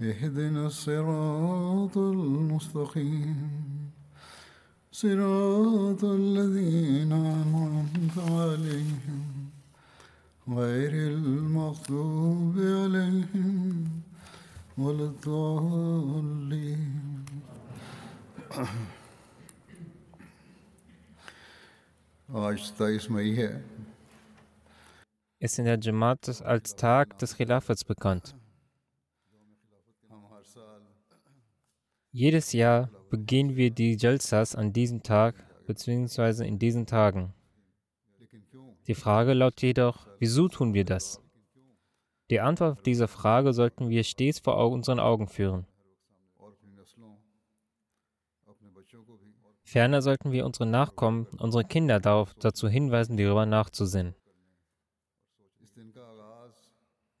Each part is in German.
اهدنا الصراط المستقيم صراط الذين أنعمت عليهم غير المغضوب عليهم ولا الضالين آج تیئیس مئی ہے Es ist in der Jamaat als Tag des Khilafats bekannt. Jedes Jahr begehen wir die Jalsas an diesem Tag bzw. in diesen Tagen. Die Frage lautet jedoch, wieso tun wir das? Die Antwort auf diese Frage sollten wir stets vor unseren Augen führen. Ferner sollten wir unsere Nachkommen, unsere Kinder darauf, dazu hinweisen, darüber nachzusinnen.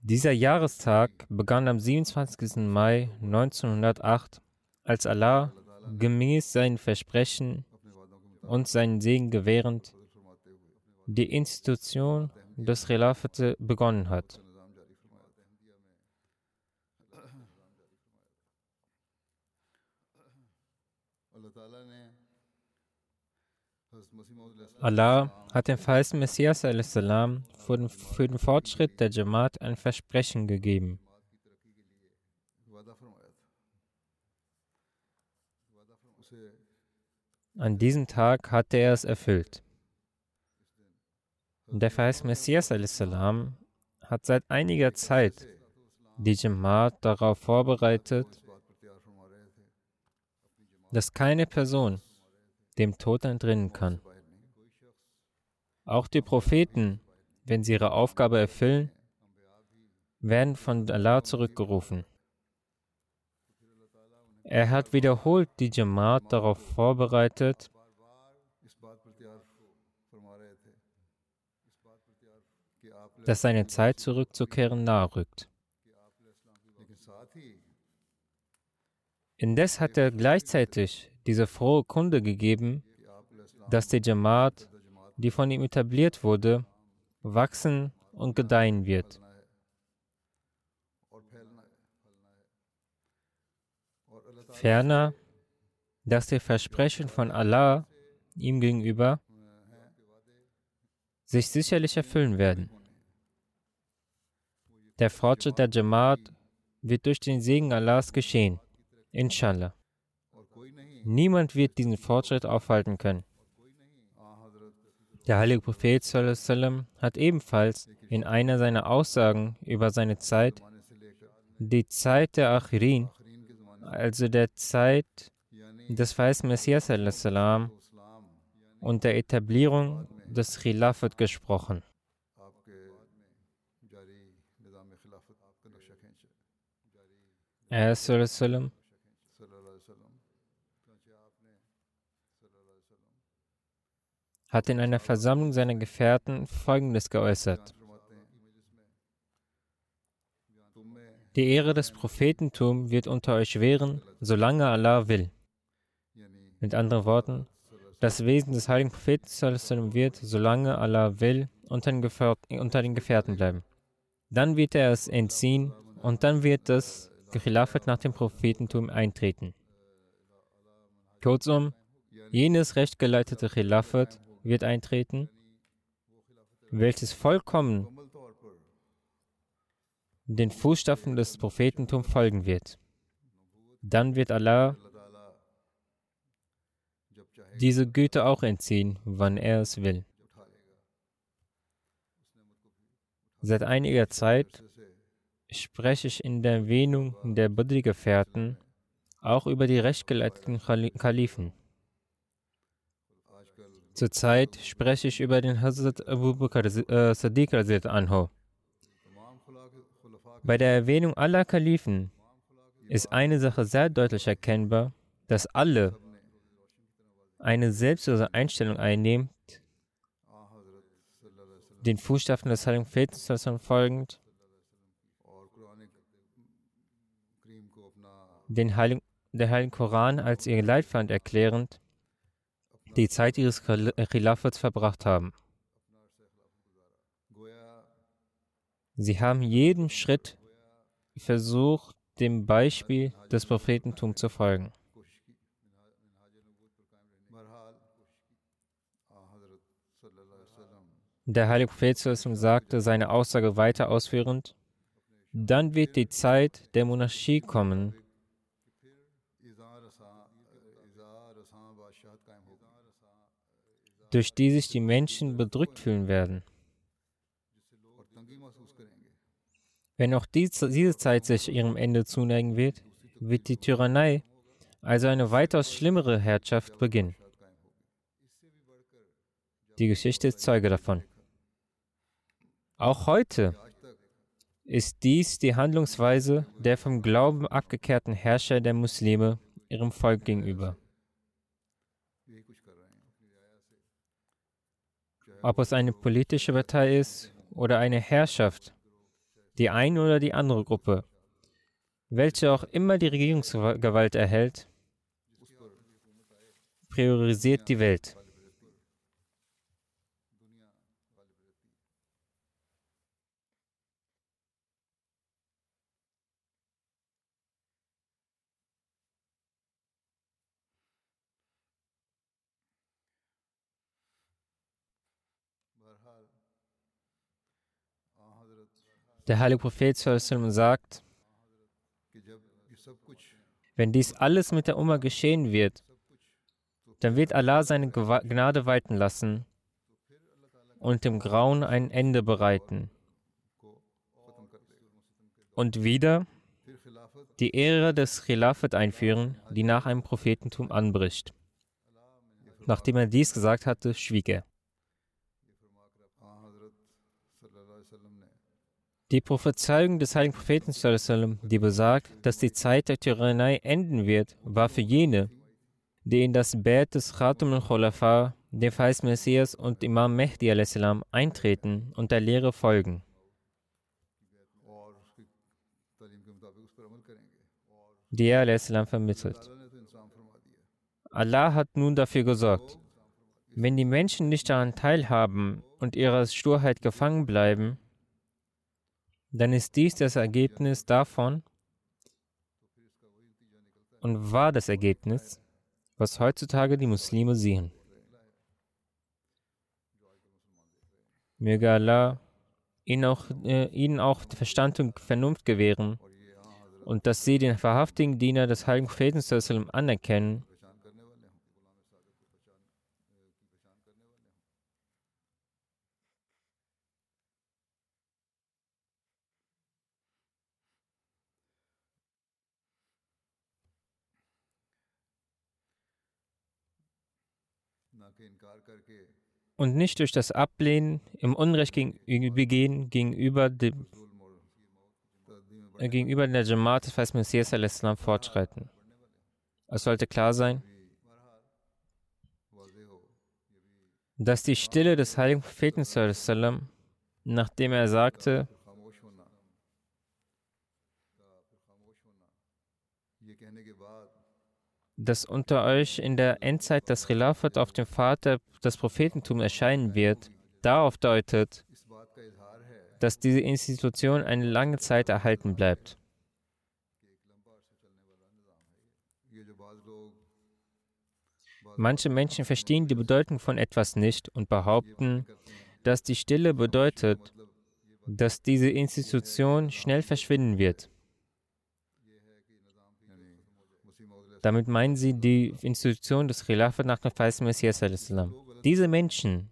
Dieser Jahrestag begann am 27. Mai 1908, als Allah gemäß seinen Versprechen und seinen Segen gewährend die Institution des Khilafat begonnen hat. Allah hat dem falschen Messias salam für den Fortschritt der Jamaat ein Versprechen gegeben. An diesem Tag hatte er es erfüllt. Der verheißte Messias salam hat seit einiger Zeit die Jamaat darauf vorbereitet, dass keine Person dem Tod entrinnen kann. Auch die Propheten, wenn sie ihre Aufgabe erfüllen, werden von Allah zurückgerufen. Er hat wiederholt die Jamaat darauf vorbereitet, dass seine Zeit zurückzukehren nahe rückt. Indes hat er gleichzeitig diese frohe Kunde gegeben, dass die Jamaat, die von ihm etabliert wurde, wachsen und gedeihen wird. Ferner, dass die Versprechen von Allah ihm gegenüber sich sicherlich erfüllen werden. Der Fortschritt der Jamaat wird durch den Segen Allahs geschehen. Inshallah. Niemand wird diesen Fortschritt aufhalten können. Der heilige Prophet hat ebenfalls in einer seiner Aussagen über seine Zeit die Zeit der Achirin, also der Zeit des weißen Messias und der Etablierung des Khilafat gesprochen. Er hat in einer Versammlung seiner Gefährten Folgendes geäußert. Die Ehre des Prophetentums wird unter euch währen, solange Allah will. Mit anderen Worten, das Wesen des heiligen Propheten wird, solange Allah will, unter den, unter den Gefährten bleiben. Dann wird er es entziehen und dann wird das Khilafat nach dem Prophetentum eintreten. Kurzum, jenes rechtgeleitete Khilafat wird eintreten, welches vollkommen den Fußstapfen des Prophetentums folgen wird. Dann wird Allah diese Güte auch entziehen, wann er es will. Seit einiger Zeit spreche ich in der Erwähnung der Badri-Gefährten auch über die rechtgeleiteten Kalifen. Zurzeit spreche ich über den Hazrat Abu Bakr äh, Sadiq anho. Bei der Erwähnung aller Kalifen ist eine Sache sehr deutlich erkennbar, dass alle eine selbstlose Einstellung einnehmen, den Fußstapfen des Heiligen Propheten folgend, den Heiligen, der Heiligen Koran als ihr Leitfaden erklärend, die Zeit ihres Khilafats verbracht haben. Sie haben jeden Schritt versucht, dem Beispiel des Prophetentums zu folgen. Der heilige Prophet sagte seine Aussage weiter ausführend, dann wird die Zeit der Monarchie kommen, durch die sich die Menschen bedrückt fühlen werden. Wenn auch diese Zeit sich ihrem Ende zuneigen wird, wird die Tyrannei, also eine weitaus schlimmere Herrschaft, beginnen. Die Geschichte ist Zeuge davon. Auch heute ist dies die Handlungsweise der vom Glauben abgekehrten Herrscher der Muslime ihrem Volk gegenüber. ob es eine politische Partei ist oder eine Herrschaft, die eine oder die andere Gruppe, welche auch immer die Regierungsgewalt erhält, priorisiert die Welt. Der heilige Prophet sagt, wenn dies alles mit der Umma geschehen wird, dann wird Allah seine Gnade walten lassen und dem Grauen ein Ende bereiten. Und wieder die Ehre des Khilafat einführen, die nach einem Prophetentum anbricht. Nachdem er dies gesagt hatte, schwieg er. Die Prophezeiung des heiligen Propheten, die besagt, dass die Zeit der Tyrannei enden wird, war für jene, die in das Bett des Khatum al-Khulafa, dem Feist Messias und Imam Mehdi eintreten und der Lehre folgen. die er vermittelt. Allah hat nun dafür gesorgt, wenn die Menschen nicht daran teilhaben und ihrer Sturheit gefangen bleiben, dann ist dies das Ergebnis davon und war das Ergebnis, was heutzutage die Muslime sehen. Möge Allah ihnen auch, äh, ihnen auch Verstand und Vernunft gewähren und dass sie den wahrhaftigen Diener des heiligen Propheten anerkennen und nicht durch das Ablehnen im Unrecht begehen gegenüber, dem, äh, gegenüber der Jamaat des Feist Messias fortschreiten. Es sollte klar sein, dass die Stille des heiligen Propheten, nachdem er sagte, dass unter euch in der Endzeit das Khilafat auf dem Vater des Prophetentum erscheinen wird, darauf deutet, dass diese Institution eine lange Zeit erhalten bleibt. Manche Menschen verstehen die Bedeutung von etwas nicht und behaupten, dass die Stille bedeutet, dass diese Institution schnell verschwinden wird. Damit meinen sie die Institution des Khilafat nach dem Verheißen Messias. Diese Menschen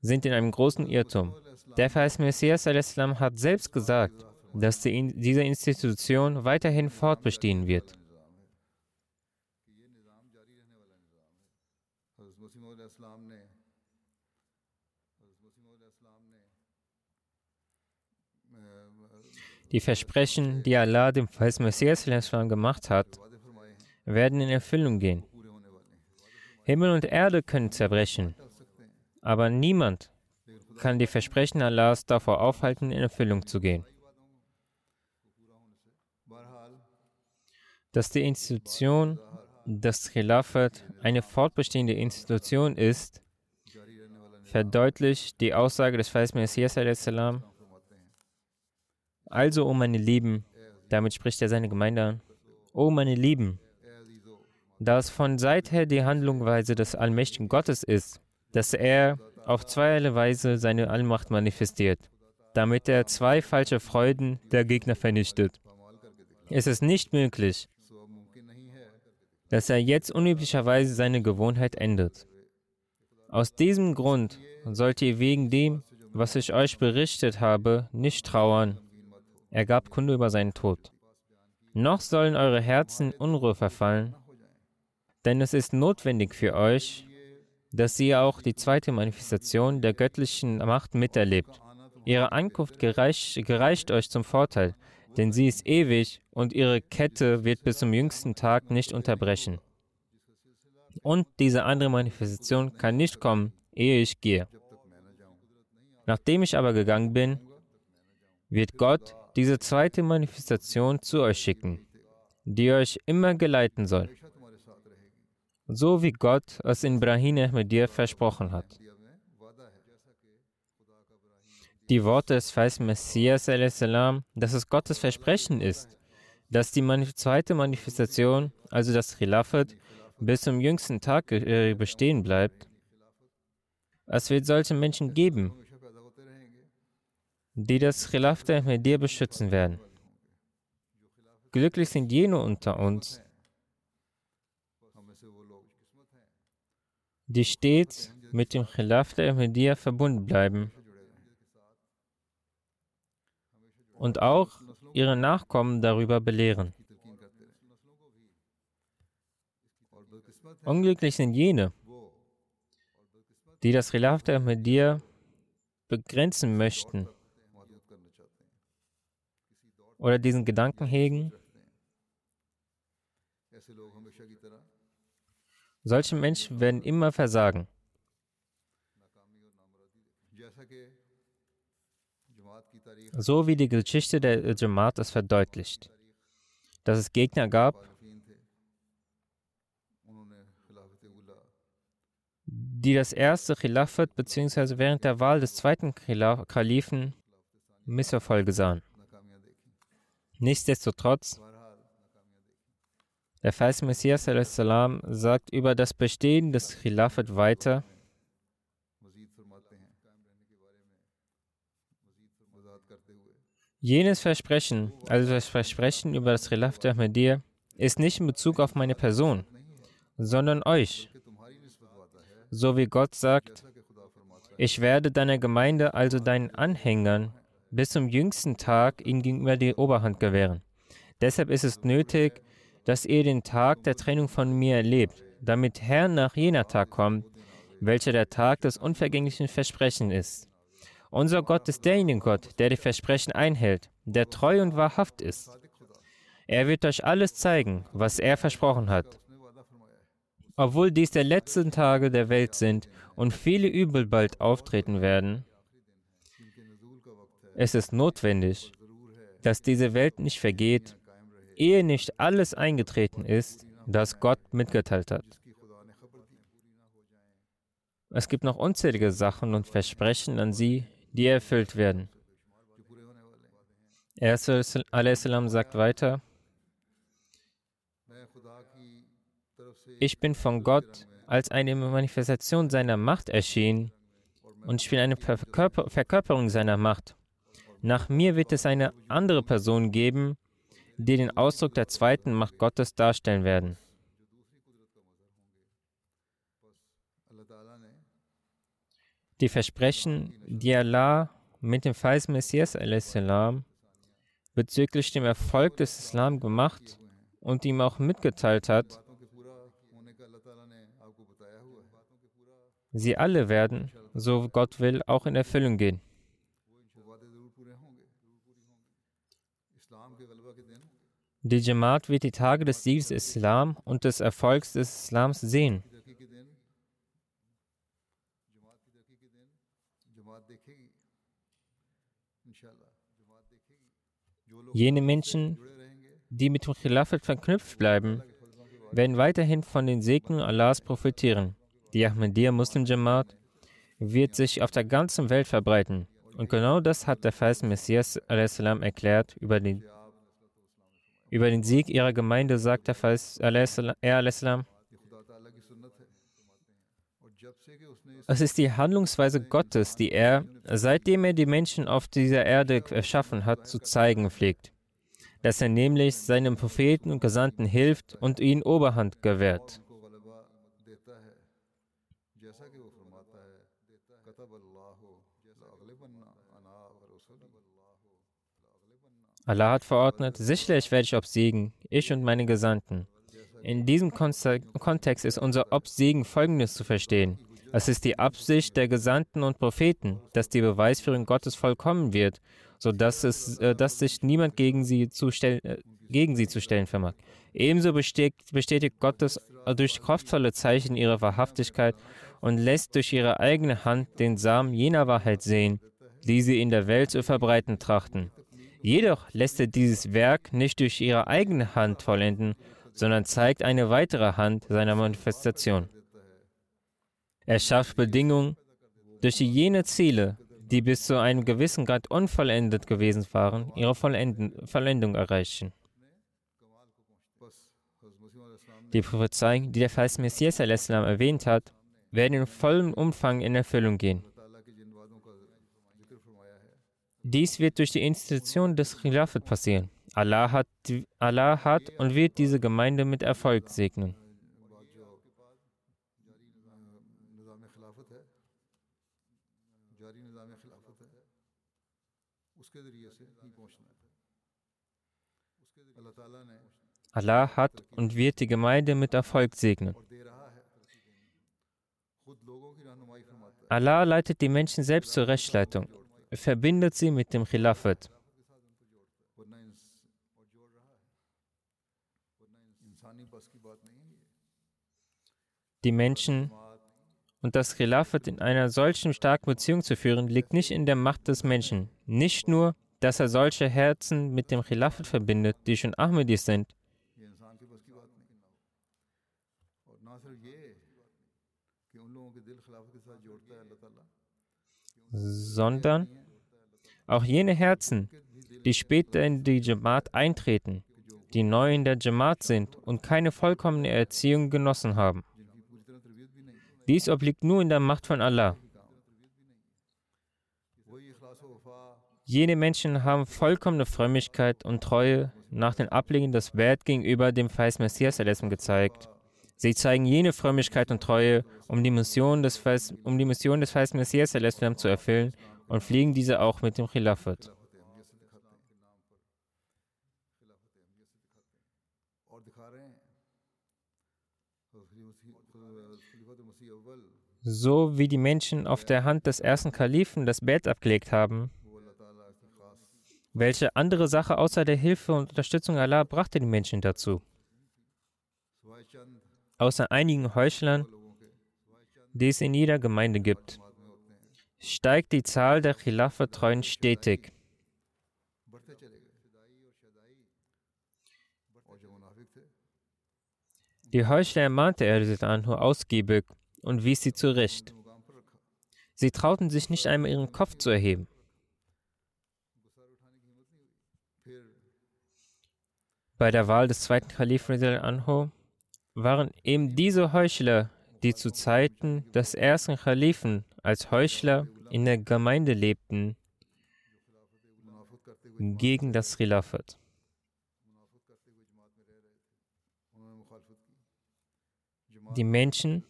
sind in einem großen Irrtum. Der Verheißen Messias hat selbst gesagt, dass die, diese Institution weiterhin fortbestehen wird. Die Versprechen, die Allah dem Verheißen Messias gemacht hat, werden in Erfüllung gehen. Himmel und Erde können zerbrechen, aber niemand kann die Versprechen Allahs davor aufhalten, in Erfüllung zu gehen. Dass die Institution, das Khilafat, eine fortbestehende Institution ist, verdeutlicht die Aussage des Verheißen Messias. Also, o oh meine Lieben, damit spricht er seine Gemeinde an, o oh meine Lieben, da es von seither die Handlungsweise des allmächtigen Gottes ist, dass er auf zweierlei Weise seine Allmacht manifestiert, damit er zwei falsche Freuden der Gegner vernichtet. Es ist nicht möglich, dass er jetzt unüblicherweise seine Gewohnheit ändert. Aus diesem Grund sollt ihr wegen dem, was ich euch berichtet habe, nicht trauern. Er gab Kunde über seinen Tod. Noch sollen eure Herzen Unruhe verfallen, denn es ist notwendig für euch, dass ihr auch die zweite Manifestation der göttlichen Macht miterlebt. Ihre Ankunft gereicht, gereicht euch zum Vorteil, denn sie ist ewig und ihre Kette wird bis zum jüngsten Tag nicht unterbrechen. Und diese andere Manifestation kann nicht kommen, ehe ich gehe. Nachdem ich aber gegangen bin, wird Gott diese zweite Manifestation zu euch schicken, die euch immer geleiten soll so wie Gott es in Ibrahim Ahmedir versprochen hat. Die Worte des Vers Messias, dass es Gottes Versprechen ist, dass die zweite Manifestation, also das Khilafat, bis zum jüngsten Tag äh, bestehen bleibt. Es wird solche Menschen geben, die das Khilafat Ahmedir beschützen werden. Glücklich sind jene unter uns, die stets mit dem Khilaf der Ahmadiyya verbunden bleiben und auch ihre Nachkommen darüber belehren. Unglücklich sind jene, die das Khilaf der Ahmadiyya begrenzen möchten oder diesen Gedanken hegen, Solche Menschen werden immer versagen. So wie die Geschichte der Jamaat es verdeutlicht, dass es Gegner gab, die das erste Khilafat bzw. während der Wahl des zweiten Kalifen Misserfolge sahen. Nichtsdestotrotz der Vers Messias salam, sagt über das Bestehen des Khilafat weiter. Jenes Versprechen, also das Versprechen über das Khilafat Ahmadiyya, ist nicht in Bezug auf meine Person, sondern euch. So wie Gott sagt, ich werde deiner Gemeinde, also deinen Anhängern, bis zum jüngsten Tag ihnen gegenüber die Oberhand gewähren. Deshalb ist es nötig, dass ihr den Tag der Trennung von mir erlebt, damit Herr nach jener Tag kommt, welcher der Tag des unvergänglichen Versprechens ist. Unser Gott ist derjenige Gott, der die Versprechen einhält, der treu und wahrhaft ist. Er wird euch alles zeigen, was er versprochen hat. Obwohl dies die letzten Tage der Welt sind und viele Übel bald auftreten werden, es ist notwendig, dass diese Welt nicht vergeht ehe nicht alles eingetreten ist, das Gott mitgeteilt hat. Es gibt noch unzählige Sachen und Versprechen an sie, die erfüllt werden. Er sagt weiter, ich bin von Gott als eine Manifestation seiner Macht erschienen und ich bin eine Verkörperung seiner Macht. Nach mir wird es eine andere Person geben, die den Ausdruck der zweiten Macht Gottes darstellen werden. Die Versprechen, die Allah mit dem Feis Messias bezüglich dem Erfolg des Islam gemacht und ihm auch mitgeteilt hat, sie alle werden, so Gott will, auch in Erfüllung gehen. Die Jamaat wird die Tage des Sieges Islam und des Erfolgs des Islams sehen. Jene Menschen, die mit dem Khilafat verknüpft bleiben, werden weiterhin von den Segnungen Allahs profitieren. Die Ahmadiyya Muslim Jamaat wird sich auf der ganzen Welt verbreiten. Und genau das hat der Feist Messias erklärt über den über den Sieg ihrer Gemeinde sagt er es ist die Handlungsweise Gottes, die er, seitdem er die Menschen auf dieser Erde erschaffen hat, zu zeigen pflegt. Dass er nämlich seinen Propheten und Gesandten hilft und ihnen Oberhand gewährt. Allah hat verordnet, sicherlich werde ich obsiegen, ich und meine Gesandten. In diesem Kontext ist unser Obsiegen folgendes zu verstehen. Es ist die Absicht der Gesandten und Propheten, dass die Beweisführung Gottes vollkommen wird, sodass es, äh, dass sich niemand gegen sie, zu stellen, äh, gegen sie zu stellen vermag. Ebenso bestätigt, bestätigt Gott es durch kraftvolle Zeichen ihrer Wahrhaftigkeit und lässt durch ihre eigene Hand den Samen jener Wahrheit sehen, die sie in der Welt zu verbreiten trachten. Jedoch lässt er dieses Werk nicht durch ihre eigene Hand vollenden, sondern zeigt eine weitere Hand seiner Manifestation. Er schafft Bedingungen, durch die jene Ziele, die bis zu einem gewissen Grad unvollendet gewesen waren, ihre Vollendung erreichen. Die Prophezeiungen, die der Feist Messias erwähnt hat, werden in vollem Umfang in Erfüllung gehen. Dies wird durch die Institution des Khilafat passieren. Allah hat, Allah hat und wird diese Gemeinde mit Erfolg segnen. Allah hat und wird die Gemeinde mit Erfolg segnen. Allah leitet die Menschen selbst zur Rechtsleitung verbindet sie mit dem Khilafat. Die Menschen und das Khilafat in einer solchen starken Beziehung zu führen, liegt nicht in der Macht des Menschen. Nicht nur, dass er solche Herzen mit dem Khilafat verbindet, die schon Ahmadis sind, sondern auch jene Herzen, die später in die Jamaat eintreten, die neu in der Jamaat sind und keine vollkommene Erziehung genossen haben. Dies obliegt nur in der Macht von Allah. Jene Menschen haben vollkommene Frömmigkeit und Treue nach dem Ablegen des Wert gegenüber dem Feist Messias gezeigt. Sie zeigen jene Frömmigkeit und Treue, um die Mission des Feist, um die Mission des Feist Messias zu erfüllen und fliegen diese auch mit dem Khilafat. So wie die Menschen auf der Hand des ersten Kalifen das Bett abgelegt haben, welche andere Sache außer der Hilfe und Unterstützung Allah brachte die Menschen dazu? Außer einigen Heuchlern, die es in jeder Gemeinde gibt steigt die Zahl der Khilafat-Treuen stetig. Die Heuchler ermahnte er Anhu ausgiebig und wies sie zurecht. Sie trauten sich nicht einmal ihren Kopf zu erheben. Bei der Wahl des zweiten Kalifen Anhu waren eben diese Heuchler, die zu Zeiten des ersten Kalifen als Heuchler in der Gemeinde lebten, gegen das Rilafat. Die Menschen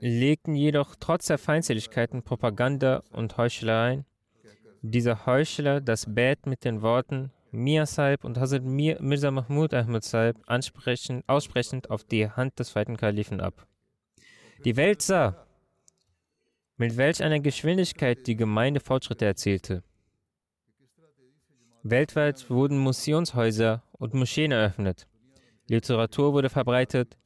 legten jedoch trotz der Feindseligkeiten Propaganda und Heucheleien dieser Heuchler das Bett mit den Worten Mia Saib und Hazrat Mir Mirza Mahmud Ahmad Saib aussprechend auf die Hand des zweiten Kalifen ab. Die Welt sah, mit welch einer Geschwindigkeit die Gemeinde Fortschritte erzielte. Weltweit wurden Missionshäuser und Moscheen eröffnet. Literatur wurde verbreitet.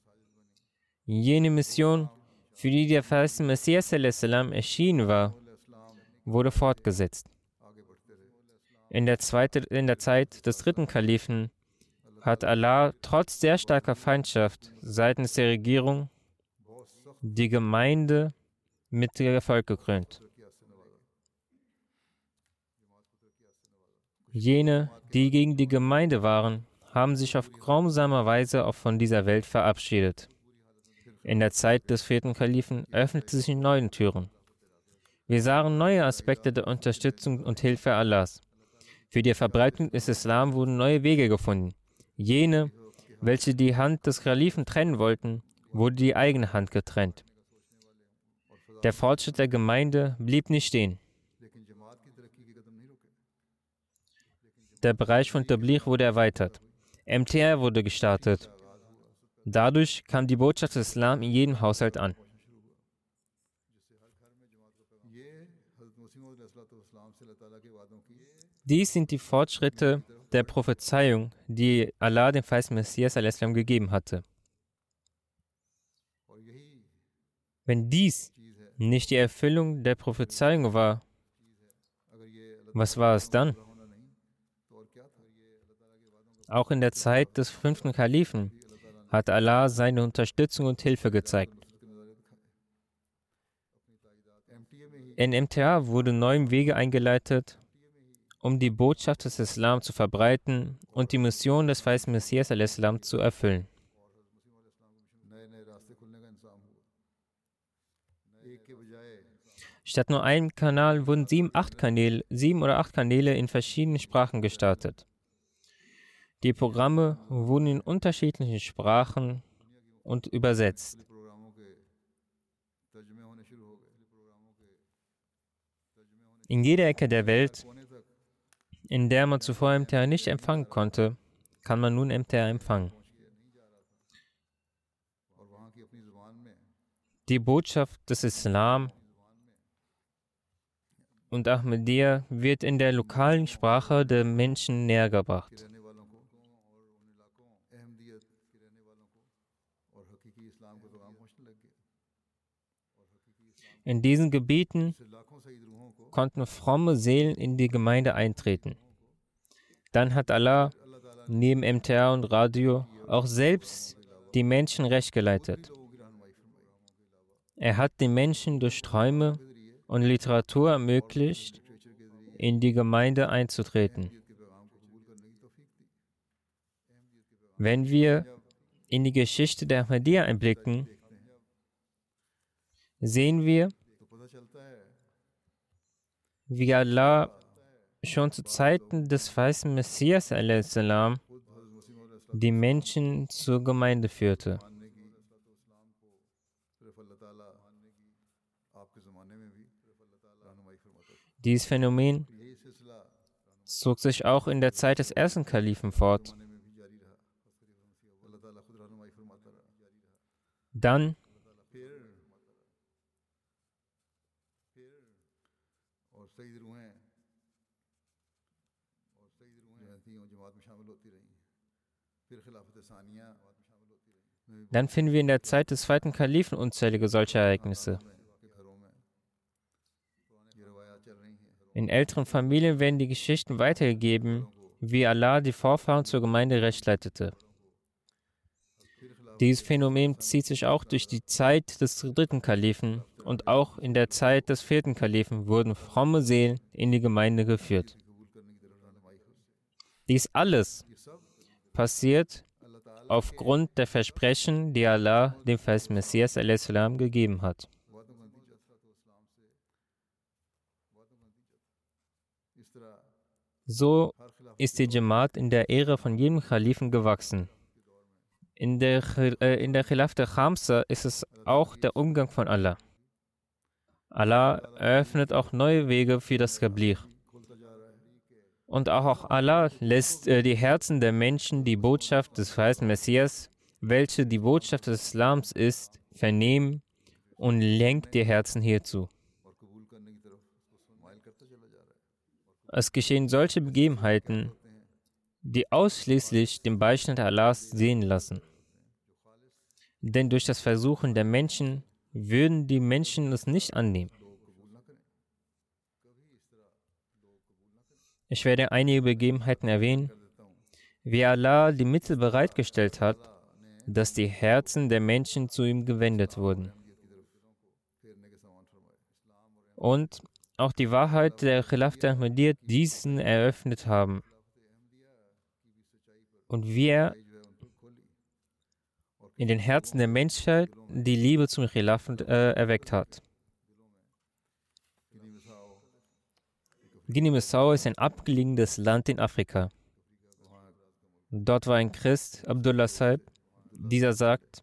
Jene Mission, für die der Verse Messias erschienen war, wurde fortgesetzt. In der, zweite, in der Zeit des dritten Kalifen hat Allah trotz sehr starker Feindschaft seitens der Regierung die Gemeinde mit Erfolg gekrönt. Jene, die gegen die Gemeinde waren, haben sich auf grausame Weise auch von dieser Welt verabschiedet. In der Zeit des vierten Kalifen öffneten sich neue Türen. Wir sahen neue Aspekte der Unterstützung und Hilfe Allahs. Für die Verbreitung des Islam wurden neue Wege gefunden. Jene, welche die Hand des Kalifen trennen wollten, wurde die eigene Hand getrennt. Der Fortschritt der Gemeinde blieb nicht stehen. Der Bereich von Tabligh wurde erweitert. MTR wurde gestartet. Dadurch kam die Botschaft des Islam in jedem Haushalt an. Dies sind die Fortschritte der Prophezeiung, die Allah dem feisten Messias gegeben hatte. Wenn dies nicht die Erfüllung der Prophezeiung war, was war es dann? Auch in der Zeit des fünften Kalifen hat Allah seine Unterstützung und Hilfe gezeigt. In MTA wurden neue Wege eingeleitet, um die Botschaft des Islam zu verbreiten und die Mission des weißen Messias al-Islam zu erfüllen. Statt nur einem Kanal wurden sieben, acht Kanäle, sieben oder acht Kanäle in verschiedenen Sprachen gestartet. Die Programme wurden in unterschiedlichen Sprachen und übersetzt. In jeder Ecke der Welt, in der man zuvor MTR nicht empfangen konnte, kann man nun MTR empfangen. Die Botschaft des Islam und Ahmadiyya wird in der lokalen Sprache der Menschen nähergebracht. In diesen Gebieten konnten fromme Seelen in die Gemeinde eintreten. Dann hat Allah neben MTR und Radio auch selbst die Menschen recht geleitet. Er hat den Menschen durch Träume und Literatur ermöglicht, in die Gemeinde einzutreten. Wenn wir in die Geschichte der Ahmadiyya einblicken, sehen wir, wie Allah schon zu Zeiten des weißen Messias die Menschen zur Gemeinde führte. Dieses Phänomen zog sich auch in der Zeit des ersten Kalifen fort. Dann Dann finden wir in der Zeit des zweiten Kalifen unzählige solche Ereignisse. In älteren Familien werden die Geschichten weitergegeben, wie Allah die Vorfahren zur Gemeinde recht leitete. Dieses Phänomen zieht sich auch durch die Zeit des dritten Kalifen und auch in der Zeit des vierten Kalifen wurden fromme Seelen in die Gemeinde geführt. Dies alles passiert aufgrund der Versprechen, die Allah dem Vers Messias gegeben hat. So ist die Jamaat in der Ära von jedem Kalifen gewachsen. In der, äh, in der Khilaf der Khamsa ist es auch der Umgang von Allah. Allah eröffnet auch neue Wege für das Tabligh. Und auch Allah lässt äh, die Herzen der Menschen die Botschaft des verheißten Messias, welche die Botschaft des Islams ist, vernehmen und lenkt die Herzen hierzu. Es geschehen solche Begebenheiten, die ausschließlich den Beistand Allahs sehen lassen. Denn durch das Versuchen der Menschen würden die Menschen es nicht annehmen. Ich werde einige Begebenheiten erwähnen, wie Allah die Mittel bereitgestellt hat, dass die Herzen der Menschen zu ihm gewendet wurden. Und auch die Wahrheit der Khilaf der Ahmadiyyat diesen eröffnet haben. Und wie er in den Herzen der Menschheit die Liebe zum Khilaf äh, erweckt hat. Guinea-Bissau ist ein abgelegenes Land in Afrika. Dort war ein Christ, Abdullah Saib. Dieser sagt,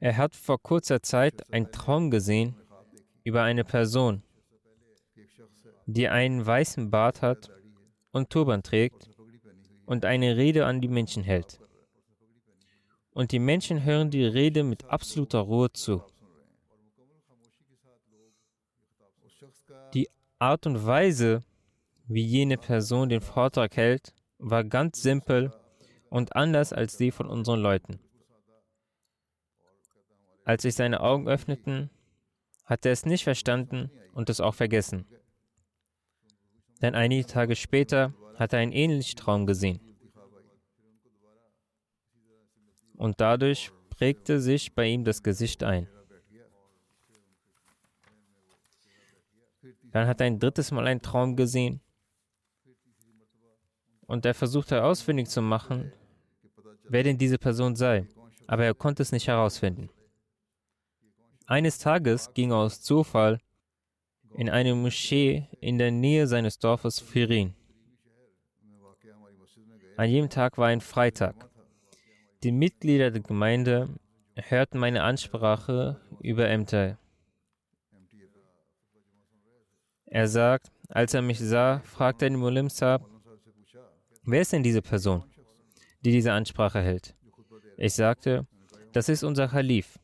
er hat vor kurzer Zeit einen Traum gesehen über eine Person, die einen weißen Bart hat und Turban trägt und eine Rede an die Menschen hält. Und die Menschen hören die Rede mit absoluter Ruhe zu. Art und Weise, wie jene Person den Vortrag hält, war ganz simpel und anders als die von unseren Leuten. Als sich seine Augen öffneten, hat er es nicht verstanden und es auch vergessen. Denn einige Tage später hat er einen ähnlichen Traum gesehen. Und dadurch prägte sich bei ihm das Gesicht ein. Dann hat er ein drittes Mal einen Traum gesehen. Und er versuchte herausfindig zu machen, wer denn diese Person sei. Aber er konnte es nicht herausfinden. Eines Tages ging er aus Zufall in eine Moschee in der Nähe seines Dorfes Firin. An jedem Tag war ein Freitag. Die Mitglieder der Gemeinde hörten meine Ansprache über Ämter. Er sagt, als er mich sah, fragte er den Mulim Saab, wer ist denn diese Person, die diese Ansprache hält? Ich sagte, das ist unser Khalif.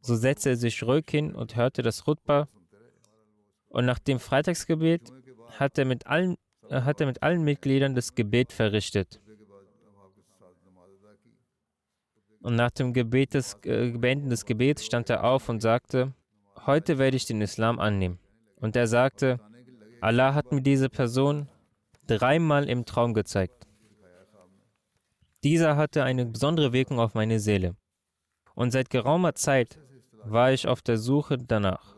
So setzte er sich ruhig hin und hörte das Rutba. Und nach dem Freitagsgebet hat er mit allen, hat er mit allen Mitgliedern das Gebet verrichtet. Und nach dem Gebet des, äh, Beenden des Gebets stand er auf und sagte, heute werde ich den Islam annehmen. Und er sagte, Allah hat mir diese Person dreimal im Traum gezeigt. Dieser hatte eine besondere Wirkung auf meine Seele. Und seit geraumer Zeit war ich auf der Suche danach.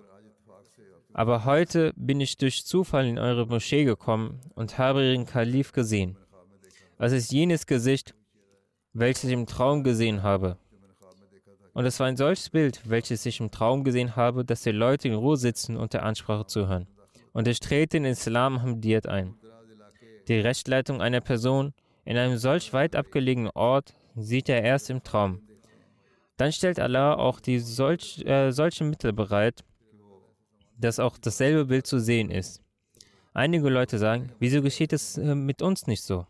Aber heute bin ich durch Zufall in eure Moschee gekommen und habe ihren Kalif gesehen. Es ist jenes Gesicht, welches ich im Traum gesehen habe. Und es war ein solches Bild, welches ich im Traum gesehen habe, dass die Leute in Ruhe sitzen und der Ansprache zuhören. Und ich trete in den Islam Hamdiyat ein. Die Rechtleitung einer Person in einem solch weit abgelegenen Ort sieht er erst im Traum. Dann stellt Allah auch die solch, äh, solche Mittel bereit, dass auch dasselbe Bild zu sehen ist. Einige Leute sagen, wieso geschieht es äh, mit uns nicht so?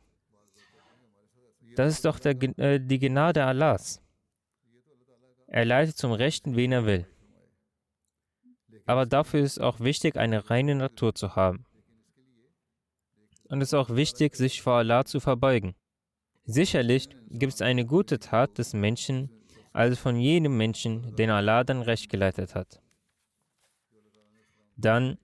Das ist doch der, äh, die Gnade Allahs. Er leitet zum Rechten, wen er will. Aber dafür ist es auch wichtig, eine reine Natur zu haben. Und es ist auch wichtig, sich vor Allah zu verbeugen. Sicherlich gibt es eine gute Tat des Menschen, also von jenem Menschen, den Allah dann recht geleitet hat. Dann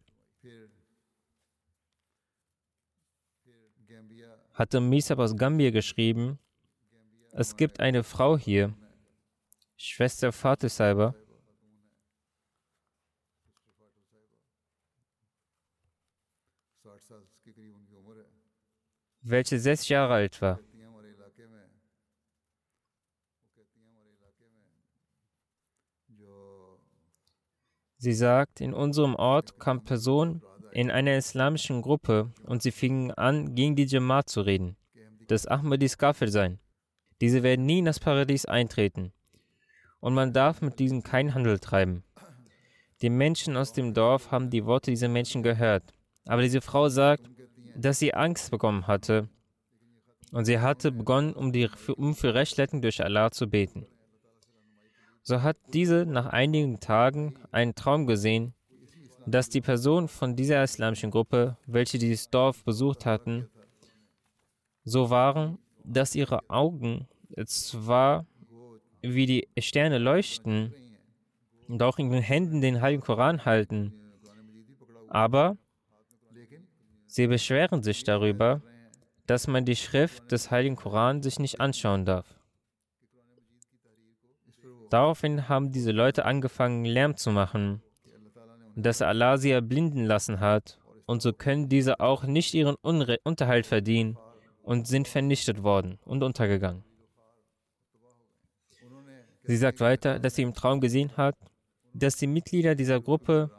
hatte Misab aus Gambia geschrieben, es gibt eine Frau hier, Schwester Fatih Saiba, welche sechs Jahre alt war. Sie sagt, in unserem Ort kamen Personen, in einer islamischen Gruppe und sie fingen an, gegen die Jamaat zu reden, dass Ahmadis Kafir seien. Diese werden nie in das Paradies eintreten. Und man darf mit diesen keinen Handel treiben. Die Menschen aus dem Dorf haben die Worte dieser Menschen gehört. Aber diese Frau sagt, dass sie Angst bekommen hatte und sie hatte begonnen, um, die, um für Rechtleitung durch Allah zu beten. So hat diese nach einigen Tagen einen Traum gesehen, dass die Personen von dieser islamischen Gruppe, welche dieses Dorf besucht hatten, so waren, dass ihre Augen zwar wie die Sterne leuchten und auch in den Händen den Heiligen Koran halten, aber sie beschweren sich darüber, dass man die Schrift des Heiligen Koran sich nicht anschauen darf. Daraufhin haben diese Leute angefangen, Lärm zu machen, dass Allah sie erblinden lassen hat, und so können diese auch nicht ihren Unre Unterhalt verdienen und sind vernichtet worden und untergegangen. Sie sagt weiter, dass sie im Traum gesehen hat, dass die Mitglieder dieser Gruppe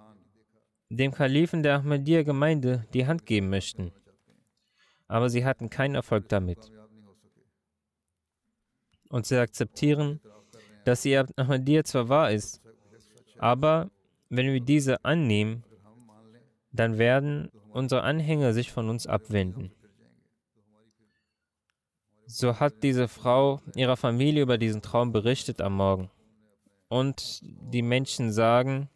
dem Kalifen der Ahmadiyya-Gemeinde die Hand geben möchten. Aber sie hatten keinen Erfolg damit. Und sie akzeptieren, dass ihr Ahmadiyya zwar wahr ist, aber wenn wir diese annehmen, dann werden unsere Anhänger sich von uns abwenden. So hat diese Frau ihrer Familie über diesen Traum berichtet am Morgen. Und die Menschen sagen,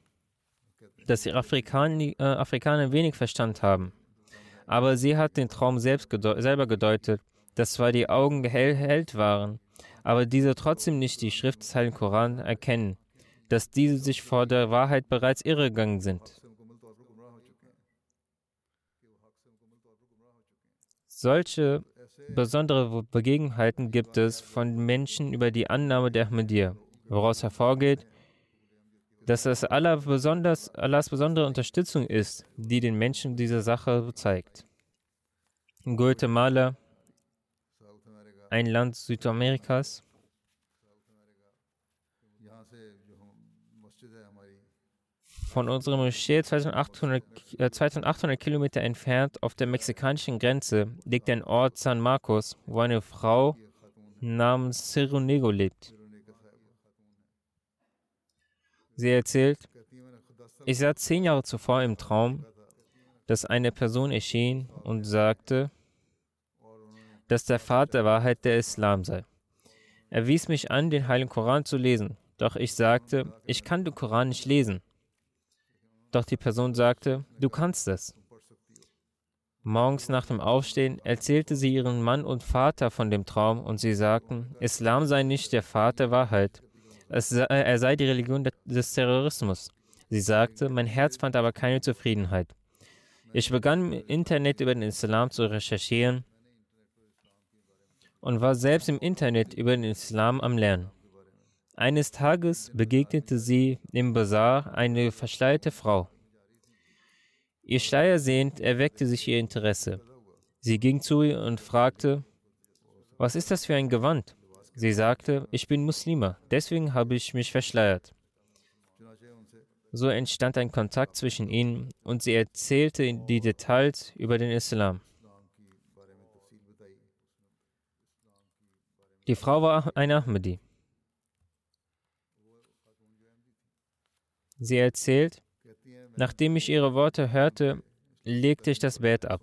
dass die Afrikaner, äh, Afrikaner wenig Verstand haben. Aber sie hat den Traum selbst gedeu selber gedeutet, dass zwar die Augen gehellt waren, aber diese trotzdem nicht die Schrift des Heiligen Koran erkennen, dass diese sich vor der Wahrheit bereits irregegangen sind. Solche besondere Begebenheiten gibt es von Menschen über die Annahme der Ahmadiyya, woraus hervorgeht, dass es Allahs besondere Unterstützung ist, die den Menschen diese Sache zeigt. In Guatemala, ein Land Südamerikas, von unserer Moschee 2800, äh, 2800 Kilometer entfernt auf der mexikanischen Grenze liegt ein Ort San Marcos, wo eine Frau namens Cirunego lebt. Sie erzählt, ich sah zehn Jahre zuvor im Traum, dass eine Person erschien und sagte, dass der Pfad der Wahrheit der Islam sei. Er wies mich an, den Heiligen Koran zu lesen, doch ich sagte, ich kann den Koran nicht lesen. Doch die Person sagte, du kannst es. Morgens nach dem Aufstehen erzählte sie ihren Mann und Vater von dem Traum und sie sagten, Islam sei nicht der der Wahrheit. Sei, er sei die Religion des Terrorismus. Sie sagte, mein Herz fand aber keine Zufriedenheit. Ich begann im Internet über den Islam zu recherchieren und war selbst im Internet über den Islam am Lernen. Eines Tages begegnete sie im Bazar eine verschleierte Frau. Ihr Schleier sehend erweckte sich ihr Interesse. Sie ging zu ihr und fragte, was ist das für ein Gewand? Sie sagte, ich bin Muslima, deswegen habe ich mich verschleiert. So entstand ein Kontakt zwischen ihnen und sie erzählte die Details über den Islam. Die Frau war eine Ahmadi. Sie erzählt, nachdem ich ihre Worte hörte, legte ich das Bett ab.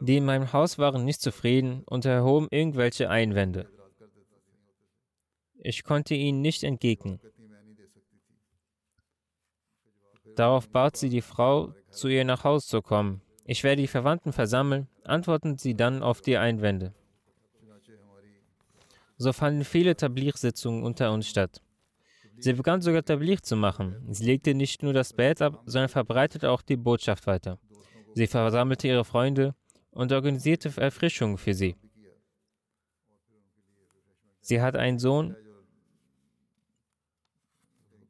Die in meinem Haus waren nicht zufrieden und erhoben irgendwelche Einwände. Ich konnte ihnen nicht entgegnen. Darauf bat sie die Frau, zu ihr nach Hause zu kommen. Ich werde die Verwandten versammeln, antworten sie dann auf die Einwände. So fanden viele Tablir-Sitzungen unter uns statt. Sie begann sogar Tablir zu machen. Sie legte nicht nur das Bett ab, sondern verbreitete auch die Botschaft weiter. Sie versammelte ihre Freunde und organisierte Erfrischungen für sie. Sie hat einen Sohn,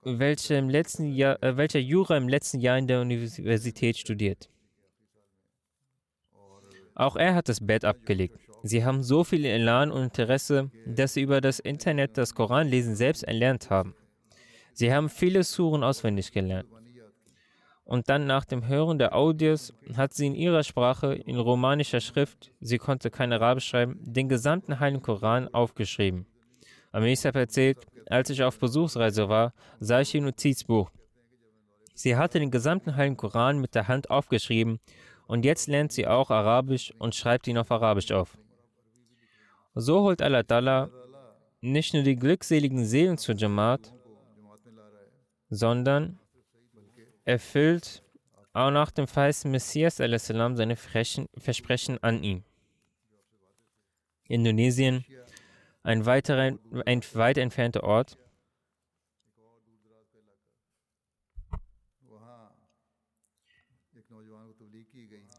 welcher, im letzten Jahr, äh, welcher Jura im letzten Jahr in der Universität studiert. Auch er hat das Bett abgelegt. Sie haben so viel Elan und Interesse, dass sie über das Internet das Koranlesen selbst erlernt haben. Sie haben viele Suren auswendig gelernt. Und dann nach dem Hören der Audios hat sie in ihrer Sprache, in romanischer Schrift, sie konnte kein Arabisch schreiben, den gesamten Heiligen Koran aufgeschrieben. Amisab erzählt, als ich auf Besuchsreise war, sah ich ihr Notizbuch. Sie hatte den gesamten Heiligen Koran mit der Hand aufgeschrieben und jetzt lernt sie auch Arabisch und schreibt ihn auf Arabisch auf. So holt Allah Ta'ala nicht nur die glückseligen Seelen zur Jamaat, sondern erfüllt auch nach dem verheißten Messias seine Versprechen an ihn. Indonesien, ein weiterer, ein weit entfernter Ort.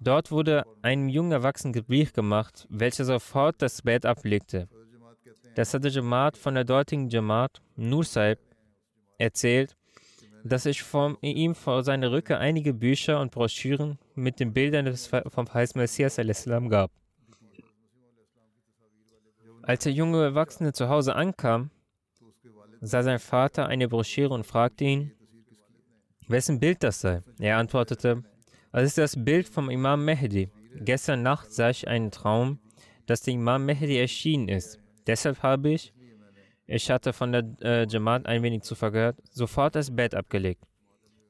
Dort wurde einem jungen Erwachsenen Gebrief gemacht, welcher sofort das Bett ablegte. Das hatte Jamaat von der dortigen Jamaat, Nur erzählt, dass ich von ihm vor seiner Rücke einige Bücher und Broschüren mit den Bildern des, vom Heiß Messias gab. Als der junge Erwachsene zu Hause ankam, sah sein Vater eine Broschüre und fragte ihn, wessen Bild das sei. Er antwortete, es ist das Bild vom Imam Mehdi. Gestern Nacht sah ich einen Traum, dass der Imam Mehdi erschienen ist. Deshalb habe ich, ich hatte von der äh, Jamaat ein wenig zuvor gehört, sofort das Bett abgelegt.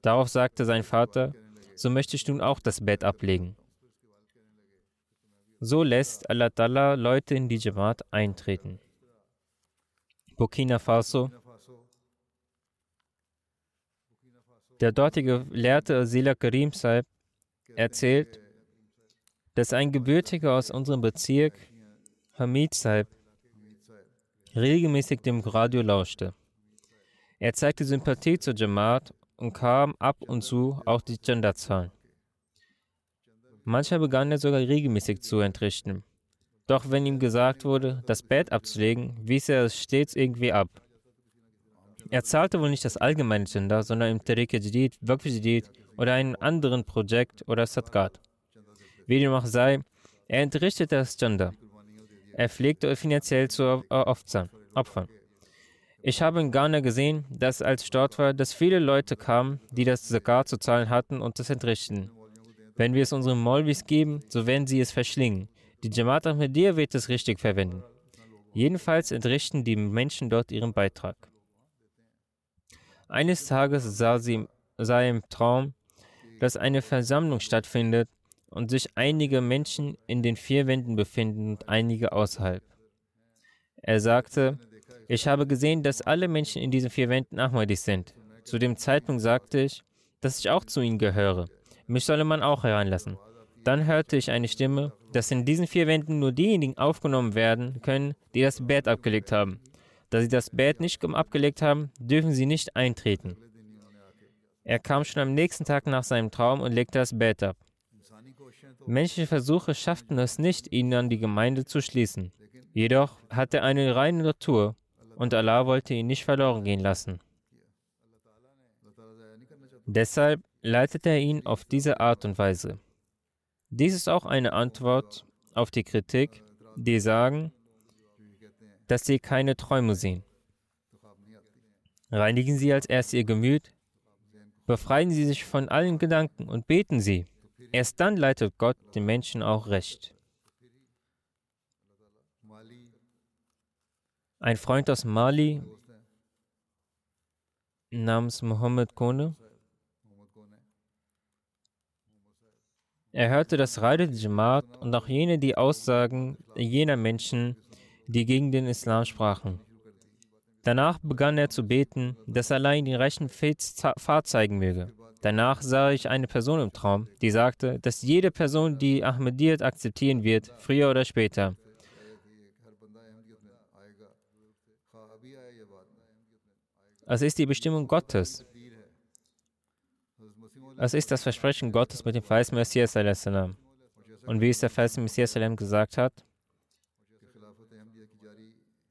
Darauf sagte sein Vater, so möchte ich nun auch das Bett ablegen. So lässt Allah Ta'ala Leute in die Jamaat eintreten. Burkina Faso. Der dortige Lehrte Sila Karim Saib erzählt, dass ein Gebürtiger aus unserem Bezirk, Hamid Saib, regelmäßig dem Radio lauschte. Er zeigte Sympathie zur Jamaat und kam ab und zu auch die Genderzahlen. Manchmal begann er sogar regelmäßig zu entrichten. Doch wenn ihm gesagt wurde, das Bett abzulegen, wies er es stets irgendwie ab. Er zahlte wohl nicht das allgemeine Gender, sondern im Tariq Jadid, Waqf Jadid oder einem anderen Projekt oder Sadqat. Wie dem auch sei, er entrichtete das Gender. Er pflegte finanziell zu opfern. Ich habe in Ghana gesehen, dass als ich dort war, dass viele Leute kamen, die das Zakat zu zahlen hatten und das entrichten. Wenn wir es unseren Molvis geben, so werden sie es verschlingen. Die Jamaat Ahmadiyya wird es richtig verwenden. Jedenfalls entrichten die Menschen dort ihren Beitrag. Eines Tages sah sie sah im Traum, dass eine Versammlung stattfindet und sich einige Menschen in den vier Wänden befinden und einige außerhalb. Er sagte, ich habe gesehen, dass alle Menschen in diesen vier Wänden Ahmadis sind. Zu dem Zeitpunkt sagte ich, dass ich auch zu ihnen gehöre. Mich solle man auch hereinlassen. Dann hörte ich eine Stimme, dass in diesen vier Wänden nur diejenigen aufgenommen werden können, die das Bett abgelegt haben. Da sie das Bett nicht abgelegt haben, dürfen sie nicht eintreten. Er kam schon am nächsten Tag nach seinem Traum und legte das Bett ab. Menschliche Versuche schafften es nicht, ihn an die Gemeinde zu schließen. Jedoch hatte er eine reine Natur und Allah wollte ihn nicht verloren gehen lassen. Deshalb leitete er ihn auf diese Art und Weise. Dies ist auch eine Antwort auf die Kritik, die sagen, dass sie keine Träume sehen. Reinigen Sie als erstes Ihr Gemüt, befreien Sie sich von allen Gedanken und beten Sie. Erst dann leitet Gott den Menschen auch recht. Ein Freund aus Mali namens Mohammed Kone. Er hörte das Radio Jamaat und auch jene die Aussagen jener Menschen, die gegen den Islam sprachen. Danach begann er zu beten, dass allein den rechten Pfad zeigen möge. Danach sah ich eine Person im Traum, die sagte, dass jede Person die Ahmadiyyat akzeptieren wird, früher oder später. Es ist die Bestimmung Gottes. Es ist das Versprechen Gottes mit dem verheißten Messias. Und wie es der verheißte Messias gesagt hat,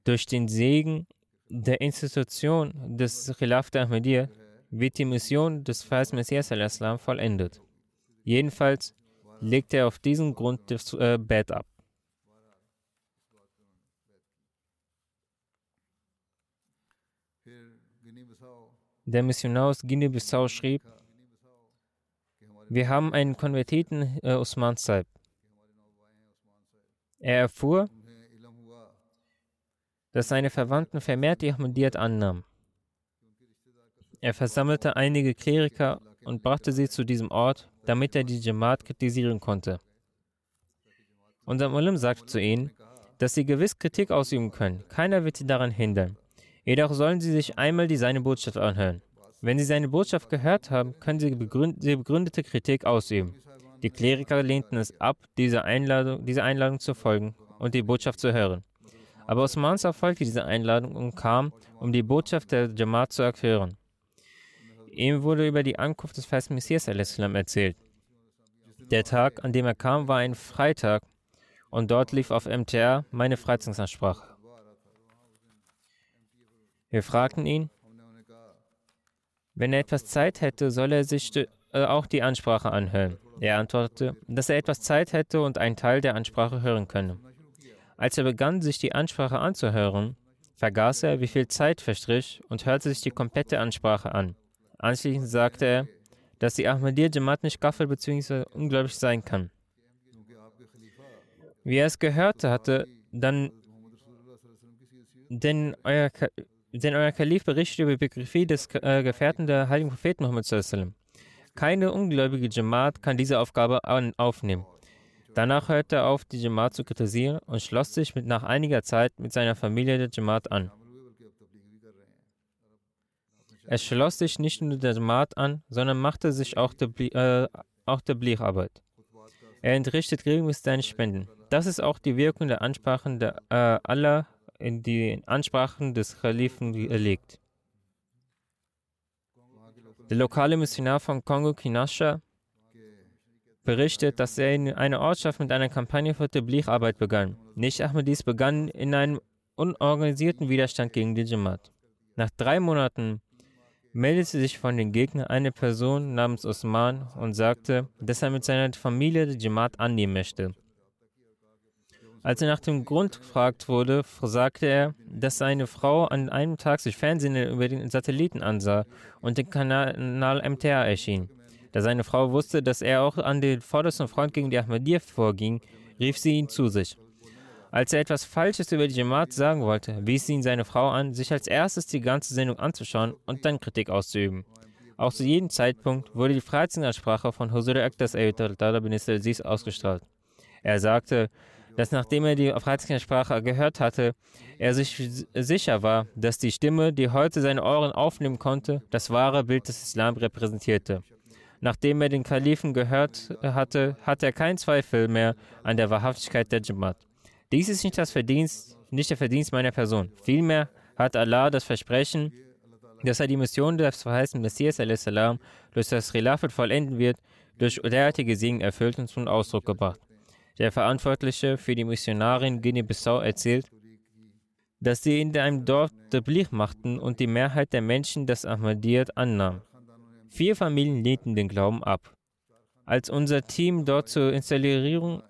durch den Segen der Institution des Khilaf der Ahmadiyya wird die Mission des verheißten Messias vollendet. Jedenfalls legt er auf diesen Grund das äh, Bett ab. der Missionar aus Guinea-Bissau, schrieb, wir haben einen Konvertiten äh, Usman Saib. Er erfuhr, dass seine Verwandten vermehrt die Ahmadiyyat annahmen. Er versammelte einige Kleriker und brachte sie zu diesem Ort, damit er die Jamaat kritisieren konnte. Unser Mulim sagte zu ihnen, dass sie gewiss Kritik ausüben können. Keiner wird sie daran hindern. Jedoch sollen sie sich einmal die seine Botschaft anhören. Wenn sie seine Botschaft gehört haben, können sie begründete Kritik ausüben. Die Kleriker lehnten es ab, dieser Einladung, dieser Einladung zu folgen und die Botschaft zu hören. Aber Osman erfolgte diese Einladung und kam, um die Botschaft der Jamaat zu erhören. Ihm wurde über die Ankunft des festen Messias erzählt. Der Tag, an dem er kam, war ein Freitag und dort lief auf MTR meine Freizeitanssprache. Wir fragten ihn, wenn er etwas Zeit hätte, soll er sich äh, auch die Ansprache anhören. Er antwortete, dass er etwas Zeit hätte und einen Teil der Ansprache hören könne. Als er begann, sich die Ansprache anzuhören, vergaß er, wie viel Zeit verstrich und hörte sich die komplette Ansprache an. Anschließend sagte er, dass die Ahmadiyya Jamaat nicht Gaffel bzw. ungläubig sein kann. Wie er es gehört hatte, dann, denn euer, denn euer Kalif berichtet über die Biografie des äh, Gefährten der heiligen Propheten Muhammad. Keine ungläubige Jamaat kann diese Aufgabe an, aufnehmen. Danach hörte er auf, die Jamaat zu kritisieren und schloss sich mit, nach einiger Zeit mit seiner Familie der Jamaat an. Er schloss sich nicht nur der Jamaat an, sondern machte sich auch der, äh, auch der Blicharbeit. Er entrichtet regelmäßig seine Spenden. Das ist auch die Wirkung der Ansprachen der äh, Allah in die Ansprachen des Kalifen gelegt. Der lokale Missionar von Kongo, Kinasha, berichtet, dass er in einer Ortschaft mit einer Kampagne für Tabligh-Arbeit begann. Nicht Ahmadis begann in einem unorganisierten Widerstand gegen die Jamaat. Nach drei Monaten meldete sich von den Gegnern eine Person namens Osman und sagte, dass er mit seiner Familie die Jamaat annehmen möchte. Als er nach dem Grund gefragt wurde, sagte er, dass seine Frau an einem Tag sich Fernsehen über den Satelliten ansah und den Kanal MTR erschien. Da seine Frau wusste, dass er auch an den vordersten Front gegen die Ahmadiyya vorging, rief sie ihn zu sich. Als er etwas Falsches über die Jamaat sagen wollte, wies ihn seine Frau an, sich als erstes die ganze Sendung anzuschauen und dann Kritik auszuüben. Auch zu jedem Zeitpunkt wurde die Freizeitanssprache von Husur Aktas bin Aziz ausgestrahlt. Er sagte, dass nachdem er die Freizeitanssprache gehört hatte, er sich sicher war, dass die Stimme, die heute seine Ohren aufnehmen konnte, das wahre Bild des Islam repräsentierte. Nachdem er den Kalifen gehört hatte, hatte er keinen Zweifel mehr an der Wahrhaftigkeit der Jamaat. Dies ist nicht, das Verdienst, nicht der Verdienst meiner Person. Vielmehr hat Allah das Versprechen, dass er die Mission des verheißenen Messias salam, durch das Khilafat vollenden wird, durch derartige Segen erfüllt und zum Ausdruck gebracht. Der Verantwortliche für die Missionarin Guinea-Bissau erzählt, dass sie in einem Dorf Tabligh machten und die Mehrheit der Menschen das Ahmadiyyat annahm. Vier Familien lehnten den Glauben ab. Als unser Team dort zur Installierung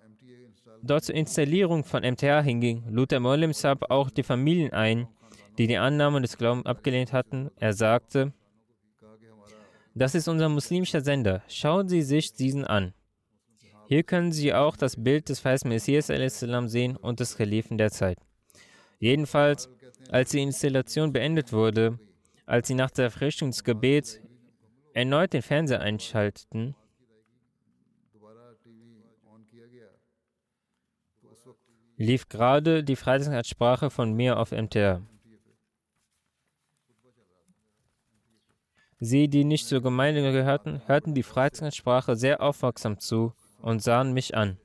dort zur Installierung von MTA hinging, lud der Molim Sab auch die Familien ein, die die Annahme des Glaubens abgelehnt hatten. Er sagte, das ist unser muslimischer Sender. Schauen Sie sich diesen an. Hier können Sie auch das Bild des Feisten Messias sehen und des Kalifen der Zeit. Jedenfalls, als die Installation beendet wurde, als sie nach der Erfrischung des Gebets erneut den Fernseher einschalteten, lief gerade die Freitagsansprache von mir auf MTR. Sie, die nicht zur Gemeinde gehörten, hörten die Freitagsansprache sehr aufmerksam zu und sahen mich an.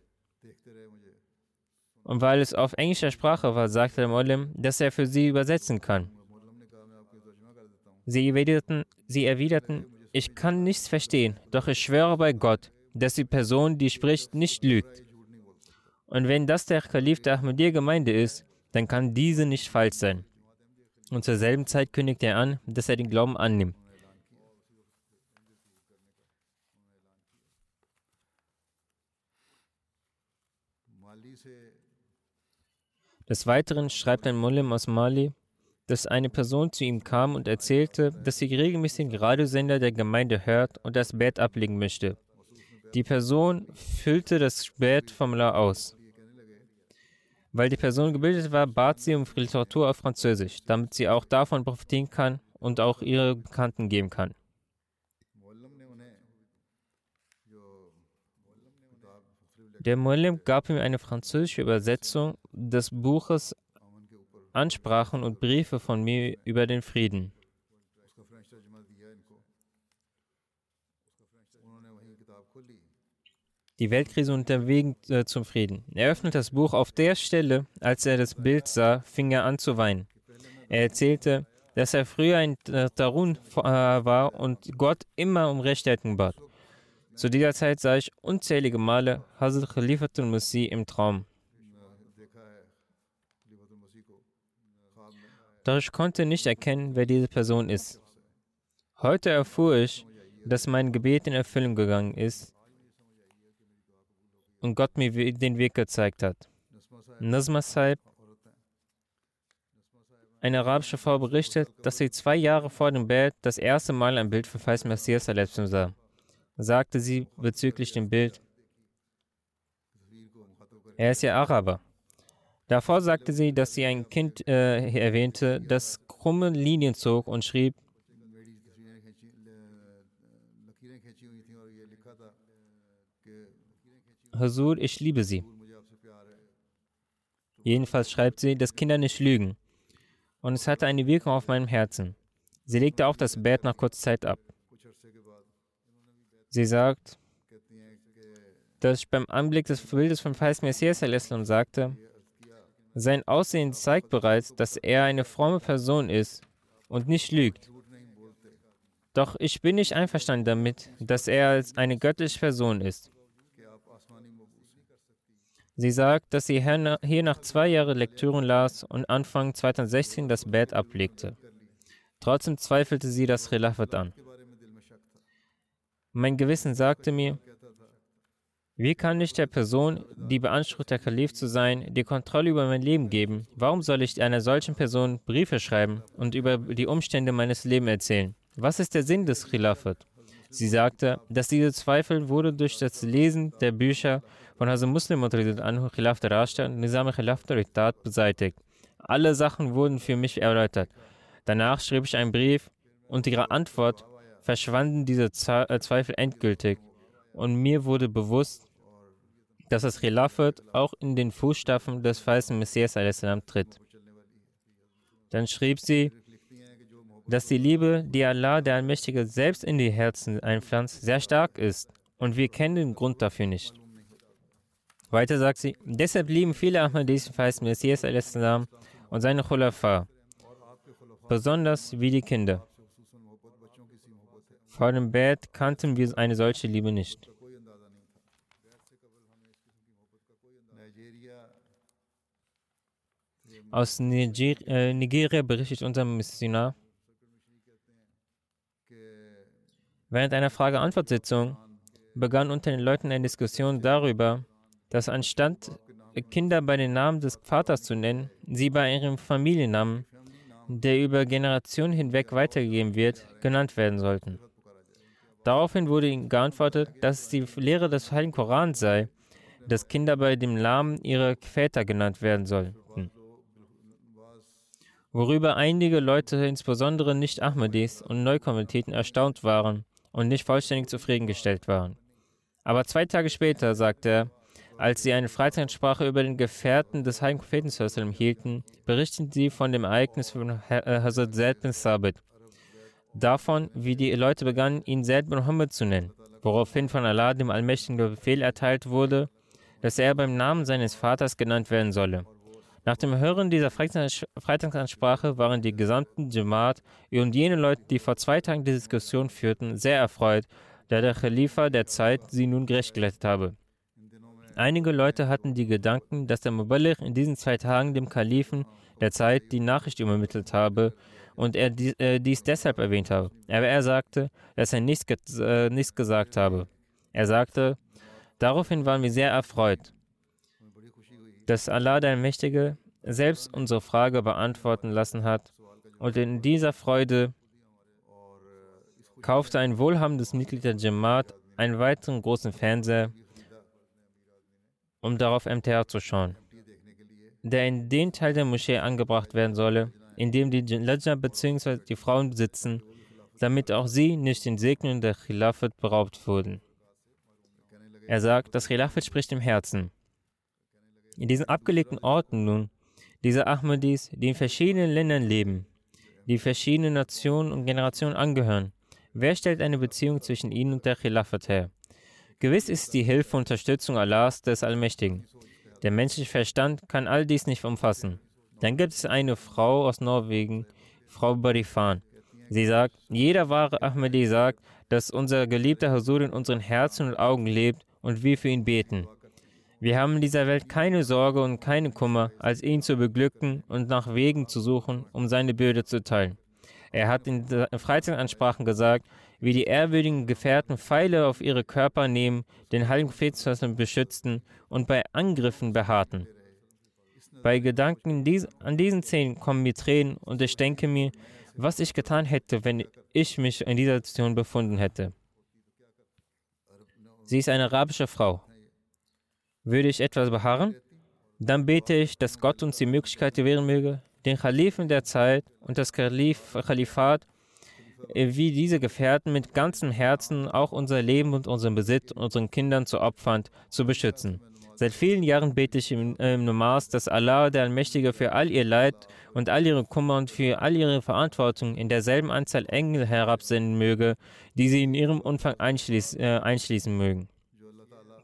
Und weil es auf englischer Sprache war, sagte der Molim, dass er für sie übersetzen kann. Sie erwiderten, sie erwiderten, ich kann nichts verstehen, doch ich schwöre bei Gott, dass die Person, die spricht, nicht lügt. Und wenn das der Kalif der Ahmadiyya-Gemeinde ist, dann kann diese nicht falsch sein. Und zur selben Zeit kündigt er an, dass er den Glauben annimmt. Des Weiteren schreibt ein Mullim aus Mali, dass eine Person zu ihm kam und erzählte, dass sie regelmäßig den Radiosender der Gemeinde hört und das Bett ablegen möchte. Die Person füllte das Bett-Formular aus. Weil die Person gebildet war, bat sie um Literatur auf Französisch, damit sie auch davon profitieren kann und auch ihre Bekannten geben kann. Der Muallim gab ihm eine französische Übersetzung des Buches Ansprachen und Briefe von mir über den Frieden. Die Weltkrise unterwegs äh, zum Frieden. Er öffnete das Buch auf der Stelle, als er das Bild sah, fing er an zu weinen. Er erzählte, dass er früher ein Tarun äh, war und Gott immer um Rechthaltung bat. Zu dieser Zeit sah ich unzählige Male Hazrat Khalifatul Masih im Traum. Doch ich konnte nicht erkennen, wer diese Person ist. Heute erfuhr ich, dass mein Gebet in Erfüllung gegangen ist und Gott mir den Weg gezeigt hat. Nazma Saib, eine arabische Frau berichtet, dass sie zwei Jahre vor dem Bett das erste Mal ein Bild von Feist Messias sah. Sagte sie bezüglich dem Bild, er ist ja Araber. Davor sagte sie, dass sie ein Kind äh, erwähnte, das krumme Linien zog und schrieb, Hasur, ich liebe sie. Jedenfalls schreibt sie, dass Kinder nicht lügen. Und es hatte eine Wirkung auf meinem Herzen. Sie legte auch das Bett nach kurzer Zeit ab. Sie sagt, dass ich beim Anblick des Bildes von Feist Messias sagte, sein Aussehen zeigt bereits, dass er eine fromme Person ist und nicht lügt. Doch ich bin nicht einverstanden damit, dass er als eine göttliche Person ist. Sie sagt, dass sie hier nach zwei Jahren Lektüren las und Anfang 2016 das Bett ablegte. Trotzdem zweifelte sie das Khilafat an. Mein Gewissen sagte mir, wie kann ich der Person, die beansprucht, der Kalif zu sein, die Kontrolle über mein Leben geben? Warum soll ich einer solchen Person Briefe schreiben und über die Umstände meines Lebens erzählen? Was ist der Sinn des Khilafat? Sie sagte, dass diese Zweifel wurde durch das Lesen der Bücher von Hazrat Muslim und Anhu Khilaf Rashta und Nizam Khilaf Iktat beseitigt. Alle Sachen wurden für mich erläutert. Danach schrieb ich einen Brief und ihre Antwort verschwanden diese äh, Zweifel endgültig und mir wurde bewusst, dass das Khilafat auch in den Fußstapfen des falschen Messias tritt. Dann schrieb sie, dass die Liebe, die Allah, der Allmächtige, selbst in die Herzen einpflanzt, sehr stark ist und wir kennen den Grund dafür nicht. Weiter sagt sie, deshalb lieben viele Ahmadis Feist Messias und seine Khulafa, besonders wie die Kinder. Vor dem Bett kannten wir eine solche Liebe nicht. Aus Niger äh, Nigeria berichtet unser Missionar, während einer Frage-Antwort-Sitzung begann unter den Leuten eine Diskussion darüber, dass anstatt Kinder bei den Namen des Vaters zu nennen, sie bei ihrem Familiennamen, der über Generationen hinweg weitergegeben wird, genannt werden sollten. Daraufhin wurde ihnen geantwortet, dass es die Lehre des Heiligen Korans sei, dass Kinder bei dem Namen ihrer Väter genannt werden sollten. Worüber einige Leute, insbesondere Nicht-Ahmadis und Neukonvertiten, erstaunt waren und nicht vollständig zufriedengestellt waren. Aber zwei Tage später sagte er, als sie eine Freizeitsprache über den Gefährten des heiligen Propheten hielten, berichten sie von dem Ereignis von äh, Hazrat Zaid bin Sabit. Davon, wie die Leute begannen, ihn Zaid bin Muhammad zu nennen, woraufhin von Allah dem Allmächtigen der Befehl erteilt wurde, dass er beim Namen seines Vaters genannt werden solle. Nach dem Hören dieser Freitagsansprache waren die gesamten Jamaat und jene Leute, die vor zwei Tagen die Diskussion führten, sehr erfreut, da der Khalifa der Zeit sie nun gerecht geleitet habe. Einige Leute hatten die Gedanken, dass der Muballigh in diesen zwei Tagen dem Kalifen der Zeit die Nachricht übermittelt habe und er äh, dies deshalb erwähnt habe. Aber er sagte, dass er nichts, äh, nichts gesagt habe. Er sagte, daraufhin waren wir sehr erfreut, dass Allah der Mächtige selbst unsere Frage beantworten lassen hat Und in dieser Freude kaufte ein wohlhabendes Mitglied der Jamaat einen weiteren großen Fernseher, um darauf MTR zu schauen, der in den Teil der Moschee angebracht werden solle, in dem die Lajna bzw. die Frauen sitzen, damit auch sie nicht den Segnungen der Khilafat beraubt wurden. Er sagt, das Khilafat spricht im Herzen. In diesen abgelegten Orten nun, diese Ahmadis, die in verschiedenen Ländern leben, die verschiedenen Nationen und Generationen angehören, wer stellt eine Beziehung zwischen ihnen und der Khilafat her? Gewiss ist die Hilfe und Unterstützung Allahs des Allmächtigen. Der menschliche Verstand kann all dies nicht umfassen. Dann gibt es eine Frau aus Norwegen, Frau Barifan. Sie sagt, jeder wahre Ahmadi sagt, dass unser geliebter Hasur in unseren Herzen und Augen lebt und wir für ihn beten. Wir haben in dieser Welt keine Sorge und keine Kummer, als ihn zu beglücken und nach Wegen zu suchen, um seine Bürde zu teilen. Er hat in Freizeitansprachen gesagt, wie die ehrwürdigen Gefährten Pfeile auf ihre Körper nehmen, den heiligen Propheten beschützten und bei Angriffen beharrten. Bei Gedanken an diesen Szenen kommen mir Tränen und ich denke mir, was ich getan hätte, wenn ich mich in dieser Situation befunden hätte. Sie ist eine arabische Frau. Würde ich etwas beharren? Dann bete ich, dass Gott uns die Möglichkeit gewähren möge, den Khalifen der Zeit und das Khalif, Khalifat äh, wie diese Gefährten mit ganzem Herzen auch unser Leben und unseren Besitz unseren Kindern zu opfern, zu beschützen. Seit vielen Jahren bete ich im, äh, dass Allah, der Allmächtige, für all ihr Leid und all ihre Kummer und für all ihre Verantwortung in derselben Anzahl Engel herabsenden möge, die sie in ihrem Umfang einschließ, äh, einschließen mögen.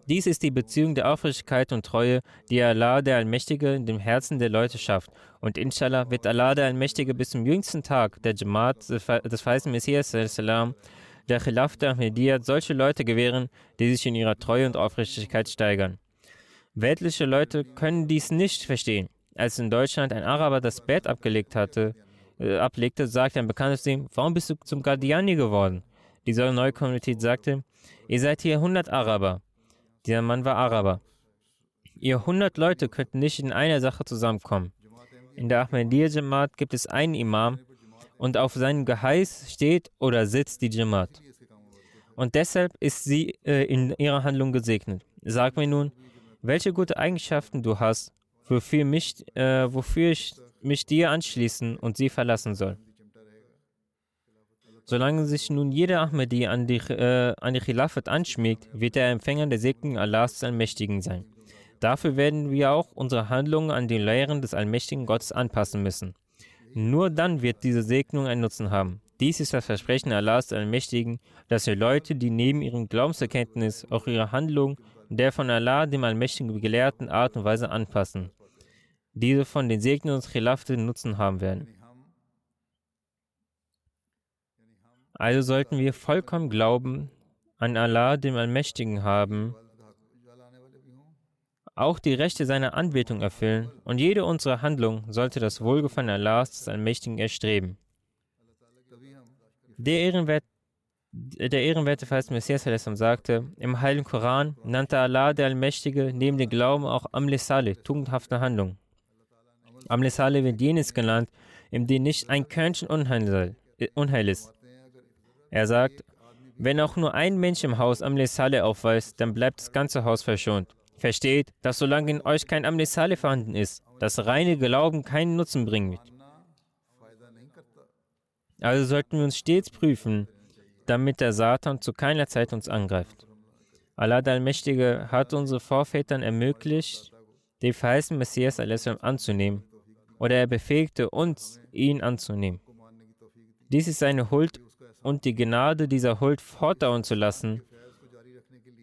Dies ist die Beziehung der Aufrichtigkeit und Treue, die Allah, der Allmächtige, in dem Herzen der Leute schafft. Und inshallah wird Allah, der Allmächtige, bis zum jüngsten Tag der Jamaat des weißen Messias, der Khilaf der Ahmadiyyat, solche Leute gewähren, die sich in ihrer Treue und Aufrichtigkeit steigern. Weltliche Leute können dies nicht verstehen. Als in Deutschland ein Araber das Bett abgelegt hatte, äh, ablegte, sagte ein Bekanntes ihm, warum bist du zum Guardiani geworden? Diese neue Kommunität sagte, ihr seid hier 100 Araber. Dieser Mann war Araber. Ihr 100 Leute könnten nicht in einer Sache zusammenkommen. In der Ahmadiyya Jamaat gibt es einen Imam und auf seinem Geheiß steht oder sitzt die Jamaat. Und deshalb ist sie äh, in ihrer Handlung gesegnet. Sag mir nun, welche gute Eigenschaften du hast, wofür, mich, äh, wofür ich mich dir anschließen und sie verlassen soll. Solange sich nun jeder Ahmadi an die, äh, an die Khilafat anschmiegt, wird der Empfänger der Segen Allahs des Allmächtigen sein. Dafür werden wir auch unsere Handlungen an die Lehren des allmächtigen Gottes anpassen müssen. Nur dann wird diese Segnung einen Nutzen haben. Dies ist das Versprechen Allahs des Allmächtigen, dass die Leute, die neben ihrem Glaubenserkenntnis auch ihre Handlungen der von Allah, dem Allmächtigen, gelehrten Art und Weise anpassen, diese von den Segnungen des Khilafat Nutzen haben werden. Also sollten wir vollkommen Glauben an Allah, dem Allmächtigen, haben, auch die Rechte seiner Anbetung erfüllen und jede unserer Handlung sollte das Wohlgefallen Allahs des Allmächtigen erstreben. Der, Ehrenwert, der ehrenwerte Feist Messias sagte, im Heiligen Koran nannte Allah der Allmächtige neben dem Glauben auch Amle tugendhafte Handlung. Amle wird jenes genannt, in dem nicht ein Körnchen Unheil ist. Er sagt, wenn auch nur ein Mensch im Haus Amle Saleh aufweist, dann bleibt das ganze Haus verschont. Versteht, dass solange in euch kein Amle Saleh vorhanden ist, das reine Glauben keinen Nutzen bringen wird. Also sollten wir uns stets prüfen, damit der Satan zu keiner Zeit uns angreift. Allah der Allmächtige hat unsere Vorvätern ermöglicht, den verheißenen Messias anzunehmen, oder er befähigte uns, ihn anzunehmen. Dies ist seine Huld und die Gnade dieser Huld fortdauern zu lassen,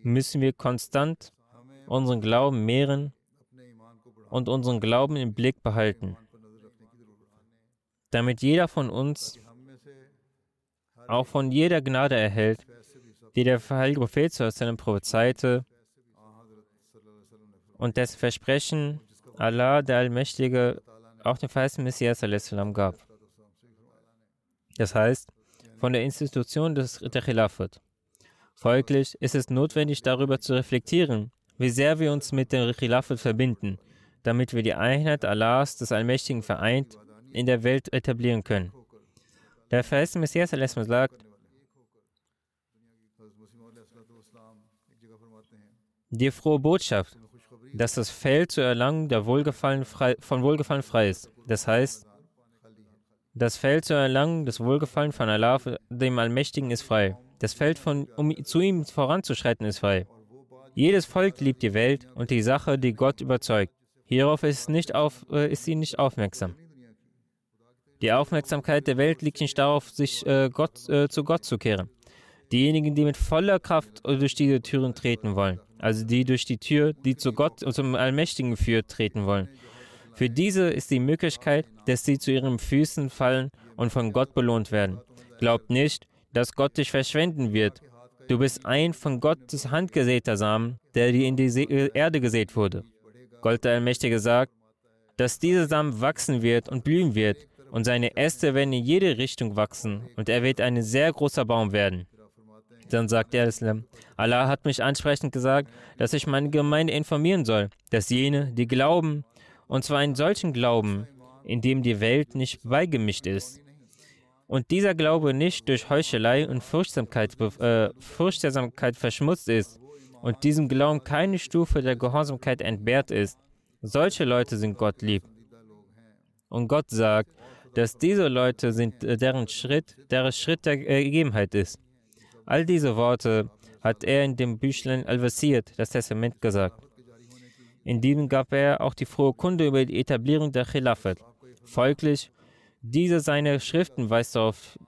müssen wir konstant unseren Glauben mehren und unseren Glauben im Blick behalten, damit jeder von uns auch von jeder Gnade erhält, die der heilige Prophet zu seinem prophezeite und dessen Versprechen Allah, der Allmächtige, auch dem verheißten Messias gab. Das heißt, von der Institution des, der Khilafat. Folglich ist es notwendig, darüber zu reflektieren, wie sehr wir uns mit der Khilafat verbinden, damit wir die Einheit Allahs des Allmächtigen vereint in der Welt etablieren können. Der verheißte Messias a.s. sagt, die frohe Botschaft, dass das Feld zur Erlangung der Wohlgefallen frei, von Wohlgefallen frei ist. Das heißt, das Feld zur Erlangung des Wohlgefallen von Allah, dem Allmächtigen, ist frei. Das Feld, von, um zu ihm voranzuschreiten, ist frei. Jedes Volk liebt die Welt und die Sache, die Gott überzeugt. Hierauf ist, nicht auf, äh, ist sie nicht aufmerksam. Die Aufmerksamkeit der Welt liegt nicht darauf, sich äh, Gott, äh, zu Gott zu kehren. Diejenigen, die mit voller Kraft durch diese Türen treten wollen, also die durch die Tür, die zu Gott und zum Allmächtigen führt, treten wollen. Für diese ist die Möglichkeit, dass sie zu ihren Füßen fallen und von Gott belohnt werden. Glaubt nicht, dass Gott dich verschwenden wird. Du bist ein von Gottes Hand gesäter Samen, der in die Erde gesät wurde. Gott der Allmächtige sagt, dass dieser Samen wachsen wird und blühen wird, und seine Äste werden in jede Richtung wachsen, und er wird ein sehr großer Baum werden. Dann sagt er Allah hat mich ansprechend gesagt, dass ich meine Gemeinde informieren soll, dass jene, die glauben, und zwar einen solchen Glauben, in dem die Welt nicht beigemischt ist, und dieser Glaube nicht durch Heuchelei und Furchtsamkeit, äh, Furchtsamkeit verschmutzt ist, und diesem Glauben keine Stufe der Gehorsamkeit entbehrt ist, solche Leute sind Gott lieb. Und Gott sagt, dass diese Leute sind, äh, deren Schritt, deren Schritt der Gegebenheit ist. All diese Worte hat er in dem Büchlein Al-Wasirt, das Testament, gesagt. In diesem gab er auch die frohe Kunde über die Etablierung der Khilafat. Folglich, diese seiner Schriften weist darauf,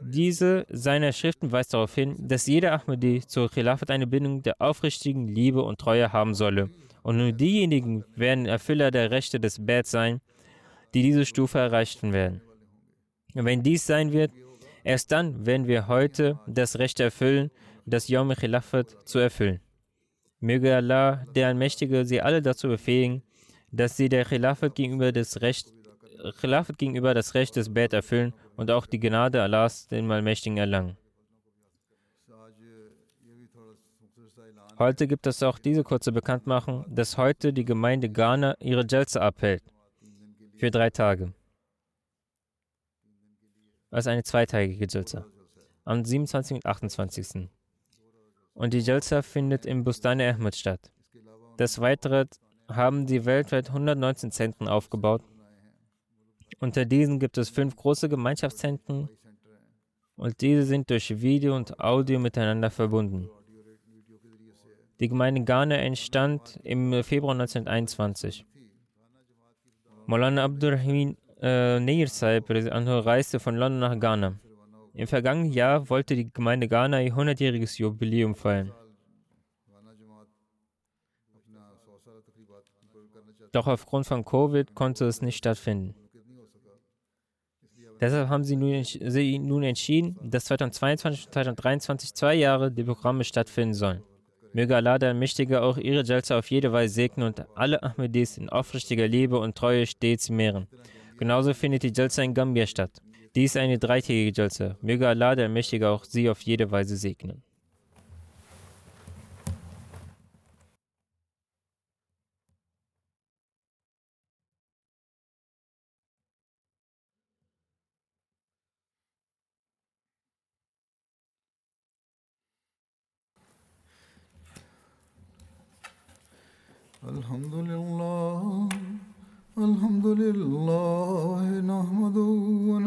diese seiner Schriften weist darauf hin, dass jeder Ahmadi zur Khilafat eine Bindung der aufrichtigen Liebe und Treue haben solle. Und nur diejenigen werden Erfüller der Rechte des Bad sein, die diese Stufe erreichen werden. Und wenn dies sein wird, erst dann werden wir heute das Recht erfüllen, das Yom Khilafat zu erfüllen. Möge Allah, der Allmächtige, sie alle dazu befähigen, dass sie der Khilafat gegenüber das Recht, Khilafat gegenüber das Recht des Bet erfüllen und auch die Gnade Allahs, dem Allmächtigen, erlangen. Heute gibt es auch diese kurze Bekanntmachung, dass heute die Gemeinde Ghana ihre Jalsa abhält. Für drei Tage. Also eine zweitägige Jalsa. Am 27. und 28. Und die Jalsa findet im Bustane Ahmed statt. Des Weiteren haben sie weltweit 119 Zentren aufgebaut. Unter diesen gibt es fünf große Gemeinschaftszentren und diese sind durch Video und Audio miteinander verbunden. Die Gemeinde Ghana entstand im Februar 1921. Maulana Abdurrahim äh, Neir Saib reiste von London nach Ghana. Im vergangenen Jahr wollte die Gemeinde Ghana ihr 100-jähriges Jubiläum feiern. Doch aufgrund von Covid konnte es nicht stattfinden. Deshalb haben sie nun, entschieden, dass 2022 und 2023 zwei Jahre die Programme stattfinden sollen. Möge Allah der Mächtige auch ihre Jalsa auf jede Weise segnen und alle Ahmedis in aufrichtiger Liebe und Treue stets mehren. Genauso findet die Jalsa in Gambia statt. Dies ist eine dreitägige Jalsa. Möge Allah der Mächtige auch sie auf jede Weise segnen. الحمد لله الحمد لله نحمده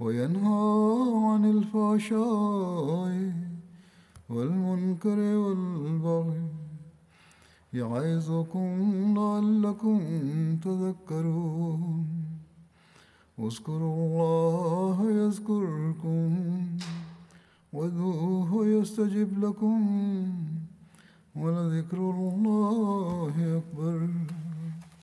وينهى عن الفحشاء والمنكر والبغي يعظكم لعلكم تذكرون. اذكروا الله يذكركم وادعوه يستجب لكم ولذكر الله أكبر.